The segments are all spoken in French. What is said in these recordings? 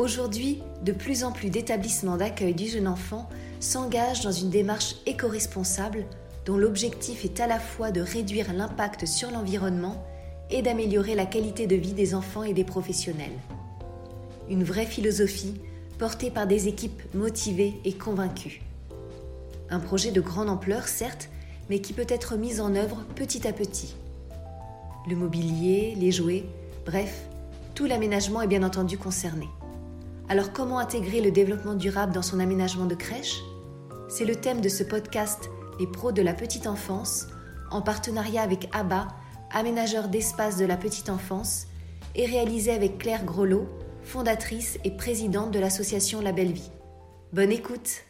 Aujourd'hui, de plus en plus d'établissements d'accueil du jeune enfant s'engagent dans une démarche éco-responsable dont l'objectif est à la fois de réduire l'impact sur l'environnement et d'améliorer la qualité de vie des enfants et des professionnels. Une vraie philosophie portée par des équipes motivées et convaincues. Un projet de grande ampleur, certes, mais qui peut être mis en œuvre petit à petit. Le mobilier, les jouets, bref, tout l'aménagement est bien entendu concerné. Alors comment intégrer le développement durable dans son aménagement de crèche? C'est le thème de ce podcast Les pros de la petite enfance, en partenariat avec ABBA, aménageur d'espace de la petite enfance, et réalisé avec Claire Grelot, fondatrice et présidente de l'association La Belle Vie. Bonne écoute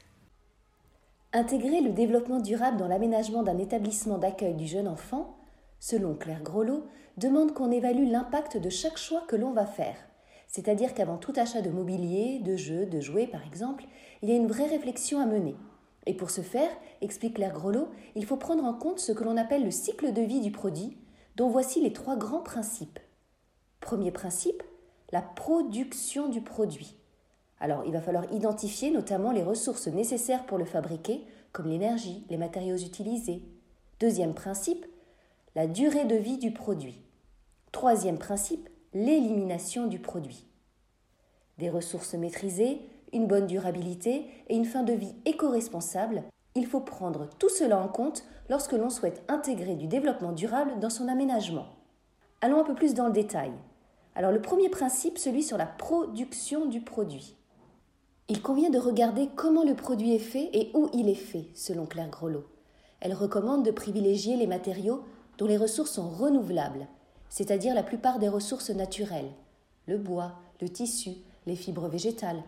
Intégrer le développement durable dans l'aménagement d'un établissement d'accueil du jeune enfant, selon Claire Grelot, demande qu'on évalue l'impact de chaque choix que l'on va faire. C'est-à-dire qu'avant tout achat de mobilier, de jeux, de jouets par exemple, il y a une vraie réflexion à mener. Et pour ce faire, explique Claire Grelot, il faut prendre en compte ce que l'on appelle le cycle de vie du produit, dont voici les trois grands principes. Premier principe, la production du produit. Alors, il va falloir identifier notamment les ressources nécessaires pour le fabriquer, comme l'énergie, les matériaux utilisés. Deuxième principe, la durée de vie du produit. Troisième principe, l'élimination du produit. Des ressources maîtrisées, une bonne durabilité et une fin de vie éco-responsable, il faut prendre tout cela en compte lorsque l'on souhaite intégrer du développement durable dans son aménagement. Allons un peu plus dans le détail. Alors le premier principe, celui sur la production du produit. Il convient de regarder comment le produit est fait et où il est fait, selon Claire Grelot. Elle recommande de privilégier les matériaux dont les ressources sont renouvelables, c'est-à-dire la plupart des ressources naturelles, le bois, le tissu, les fibres végétales,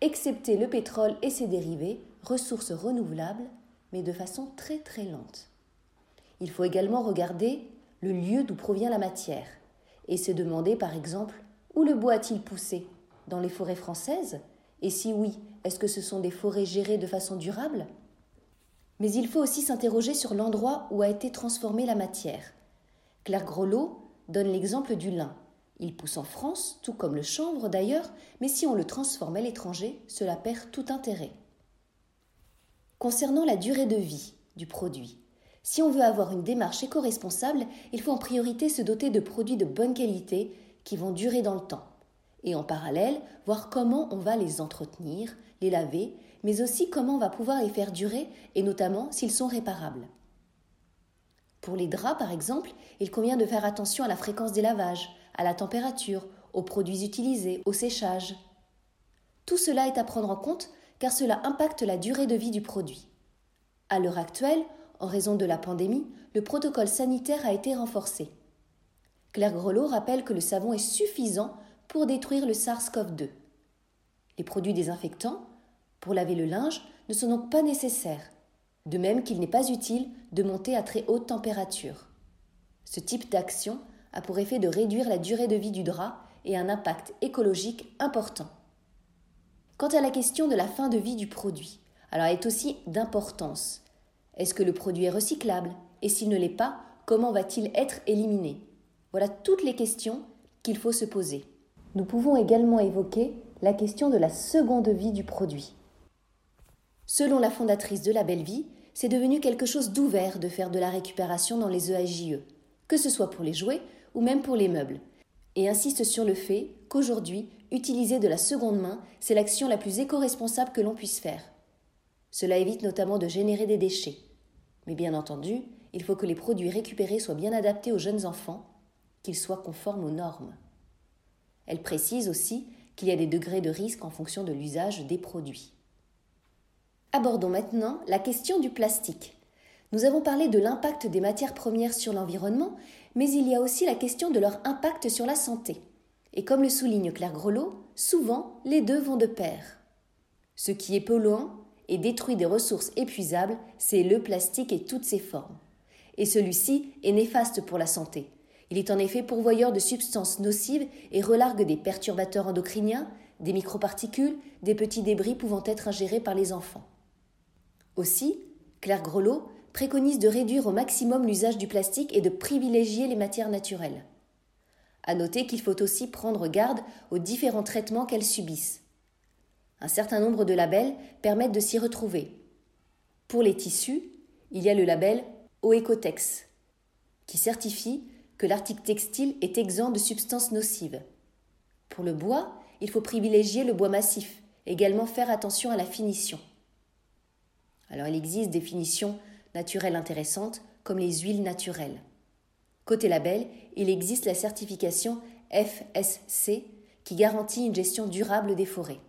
excepté le pétrole et ses dérivés, ressources renouvelables, mais de façon très très lente. Il faut également regarder le lieu d'où provient la matière, et se demander par exemple où le bois a-t-il poussé? Dans les forêts françaises? Et si oui, est-ce que ce sont des forêts gérées de façon durable? Mais il faut aussi s'interroger sur l'endroit où a été transformée la matière. Claire Grelot donne l'exemple du lin. Il pousse en France, tout comme le chanvre d'ailleurs, mais si on le transforme à l'étranger, cela perd tout intérêt. Concernant la durée de vie du produit, si on veut avoir une démarche éco-responsable, il faut en priorité se doter de produits de bonne qualité qui vont durer dans le temps. Et en parallèle, voir comment on va les entretenir, les laver, mais aussi comment on va pouvoir les faire durer, et notamment s'ils sont réparables. Pour les draps, par exemple, il convient de faire attention à la fréquence des lavages, à la température, aux produits utilisés, au séchage. Tout cela est à prendre en compte car cela impacte la durée de vie du produit. À l'heure actuelle, en raison de la pandémie, le protocole sanitaire a été renforcé. Claire Grelot rappelle que le savon est suffisant pour détruire le SARS-CoV-2. Les produits désinfectants, pour laver le linge, ne sont donc pas nécessaires de même qu'il n'est pas utile de monter à très haute température. Ce type d'action a pour effet de réduire la durée de vie du drap et un impact écologique important. Quant à la question de la fin de vie du produit, elle est aussi d'importance. Est-ce que le produit est recyclable? Et s'il ne l'est pas, comment va-t-il être éliminé? Voilà toutes les questions qu'il faut se poser. Nous pouvons également évoquer la question de la seconde vie du produit. Selon la fondatrice de La Belle Vie, c'est devenu quelque chose d'ouvert de faire de la récupération dans les EAJE, que ce soit pour les jouets ou même pour les meubles, et insiste sur le fait qu'aujourd'hui, utiliser de la seconde main, c'est l'action la plus éco-responsable que l'on puisse faire. Cela évite notamment de générer des déchets. Mais bien entendu, il faut que les produits récupérés soient bien adaptés aux jeunes enfants, qu'ils soient conformes aux normes. Elle précise aussi qu'il y a des degrés de risque en fonction de l'usage des produits. Abordons maintenant la question du plastique. Nous avons parlé de l'impact des matières premières sur l'environnement, mais il y a aussi la question de leur impact sur la santé. Et comme le souligne Claire Grelot, souvent les deux vont de pair. Ce qui est polluant et détruit des ressources épuisables, c'est le plastique et toutes ses formes. Et celui-ci est néfaste pour la santé. Il est en effet pourvoyeur de substances nocives et relargue des perturbateurs endocriniens, des microparticules, des petits débris pouvant être ingérés par les enfants. Aussi, Claire Grelot préconise de réduire au maximum l'usage du plastique et de privilégier les matières naturelles. À noter qu'il faut aussi prendre garde aux différents traitements qu'elles subissent. Un certain nombre de labels permettent de s'y retrouver. Pour les tissus, il y a le label Oecotex, qui certifie que l'article textile est exempt de substances nocives. Pour le bois, il faut privilégier le bois massif, également faire attention à la finition. Alors il existe des finitions naturelles intéressantes comme les huiles naturelles. Côté label, il existe la certification FSC qui garantit une gestion durable des forêts.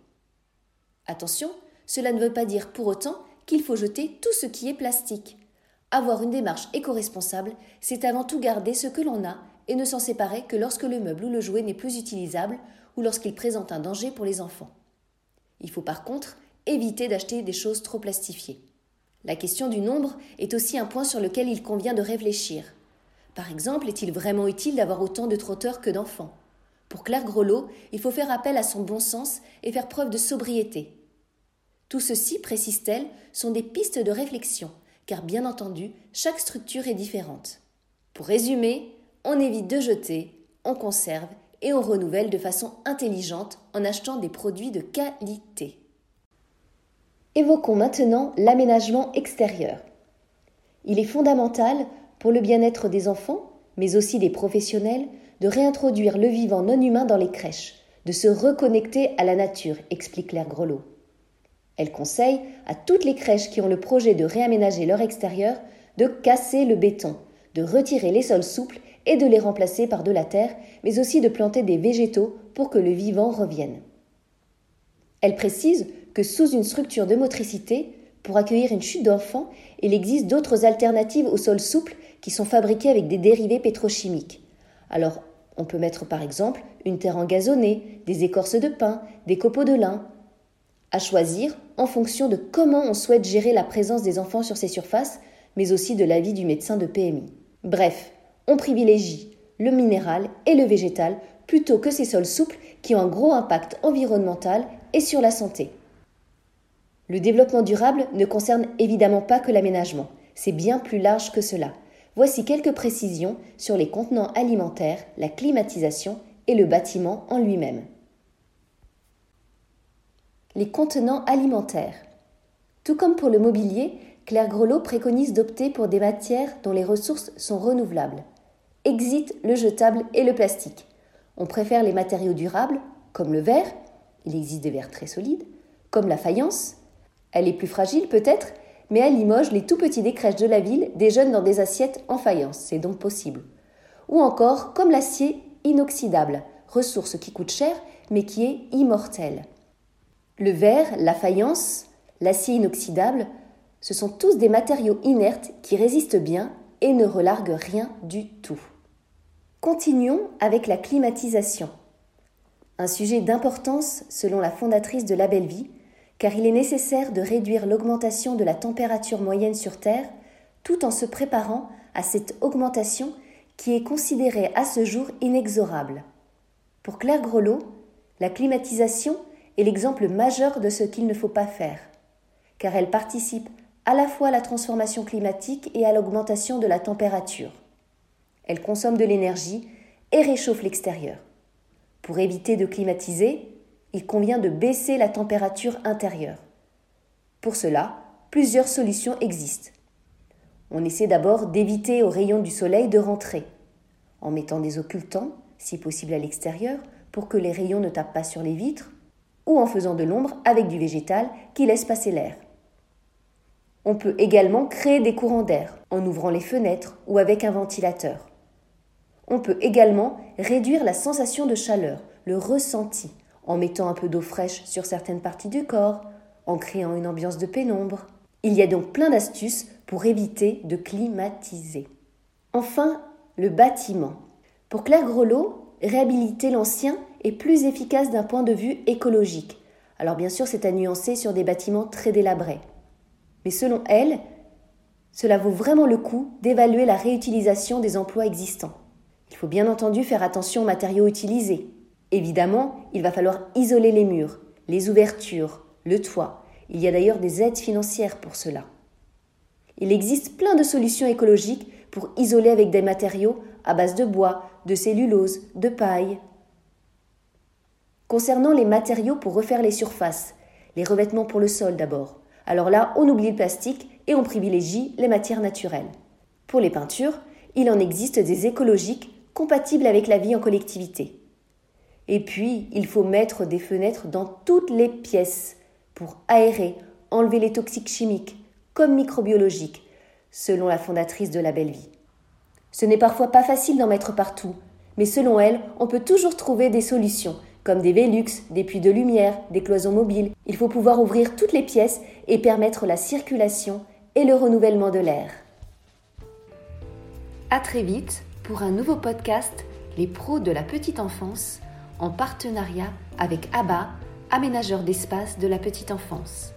Attention, cela ne veut pas dire pour autant qu'il faut jeter tout ce qui est plastique. Avoir une démarche éco-responsable, c'est avant tout garder ce que l'on a et ne s'en séparer que lorsque le meuble ou le jouet n'est plus utilisable ou lorsqu'il présente un danger pour les enfants. Il faut par contre éviter d'acheter des choses trop plastifiées. La question du nombre est aussi un point sur lequel il convient de réfléchir. Par exemple, est-il vraiment utile d'avoir autant de trotteurs que d'enfants? Pour Claire Grelot, il faut faire appel à son bon sens et faire preuve de sobriété. Tout ceci, précise-t-elle, sont des pistes de réflexion, car bien entendu, chaque structure est différente. Pour résumer, on évite de jeter, on conserve et on renouvelle de façon intelligente en achetant des produits de qualité. Évoquons maintenant l'aménagement extérieur. Il est fondamental pour le bien-être des enfants, mais aussi des professionnels, de réintroduire le vivant non humain dans les crèches, de se reconnecter à la nature, explique Claire Grelot. Elle conseille à toutes les crèches qui ont le projet de réaménager leur extérieur de casser le béton, de retirer les sols souples et de les remplacer par de la terre, mais aussi de planter des végétaux pour que le vivant revienne. Elle précise que sous une structure de motricité, pour accueillir une chute d'enfants, il existe d'autres alternatives au sol souple qui sont fabriquées avec des dérivés pétrochimiques. Alors, on peut mettre par exemple une terre engazonnée, des écorces de pin, des copeaux de lin. À choisir en fonction de comment on souhaite gérer la présence des enfants sur ces surfaces, mais aussi de l'avis du médecin de PMI. Bref, on privilégie le minéral et le végétal plutôt que ces sols souples qui ont un gros impact environnemental et sur la santé. Le développement durable ne concerne évidemment pas que l'aménagement, c'est bien plus large que cela. Voici quelques précisions sur les contenants alimentaires, la climatisation et le bâtiment en lui-même. Les contenants alimentaires. Tout comme pour le mobilier, Claire Grelot préconise d'opter pour des matières dont les ressources sont renouvelables. Exit le jetable et le plastique. On préfère les matériaux durables, comme le verre, il existe des verres très solides, comme la faïence. Elle est plus fragile peut-être, mais à Limoges, les tout petits décrèches de la ville déjeunent dans des assiettes en faïence, c'est donc possible. Ou encore comme l'acier inoxydable, ressource qui coûte cher mais qui est immortelle. Le verre, la faïence, l'acier inoxydable, ce sont tous des matériaux inertes qui résistent bien et ne relarguent rien du tout. Continuons avec la climatisation. Un sujet d'importance selon la fondatrice de La Belle Vie, car il est nécessaire de réduire l'augmentation de la température moyenne sur Terre tout en se préparant à cette augmentation qui est considérée à ce jour inexorable. Pour Claire Grelot, la climatisation est l'exemple majeur de ce qu'il ne faut pas faire, car elle participe à la fois à la transformation climatique et à l'augmentation de la température. Elle consomme de l'énergie et réchauffe l'extérieur. Pour éviter de climatiser, il convient de baisser la température intérieure. Pour cela, plusieurs solutions existent. On essaie d'abord d'éviter aux rayons du soleil de rentrer, en mettant des occultants, si possible à l'extérieur, pour que les rayons ne tapent pas sur les vitres, ou en faisant de l'ombre avec du végétal qui laisse passer l'air. On peut également créer des courants d'air en ouvrant les fenêtres ou avec un ventilateur. On peut également réduire la sensation de chaleur, le ressenti, en mettant un peu d'eau fraîche sur certaines parties du corps, en créant une ambiance de pénombre. Il y a donc plein d'astuces pour éviter de climatiser. Enfin, le bâtiment. Pour Claire Grelot, réhabiliter l'ancien est plus efficace d'un point de vue écologique. Alors bien sûr, c'est à nuancer sur des bâtiments très délabrés. Mais selon elle, cela vaut vraiment le coup d'évaluer la réutilisation des emplois existants. Il faut bien entendu faire attention aux matériaux utilisés. Évidemment, il va falloir isoler les murs, les ouvertures, le toit. Il y a d'ailleurs des aides financières pour cela. Il existe plein de solutions écologiques pour isoler avec des matériaux à base de bois, de cellulose, de paille. Concernant les matériaux pour refaire les surfaces, les revêtements pour le sol d'abord. Alors là, on oublie le plastique et on privilégie les matières naturelles. Pour les peintures, il en existe des écologiques compatibles avec la vie en collectivité. Et puis, il faut mettre des fenêtres dans toutes les pièces pour aérer, enlever les toxiques chimiques comme microbiologiques, selon la fondatrice de la Belle Vie. Ce n'est parfois pas facile d'en mettre partout, mais selon elle, on peut toujours trouver des solutions, comme des Velux, des puits de lumière, des cloisons mobiles. Il faut pouvoir ouvrir toutes les pièces et permettre la circulation et le renouvellement de l'air. À très vite pour un nouveau podcast Les pros de la petite enfance en partenariat avec ABBA, aménageur d'espace de la petite enfance.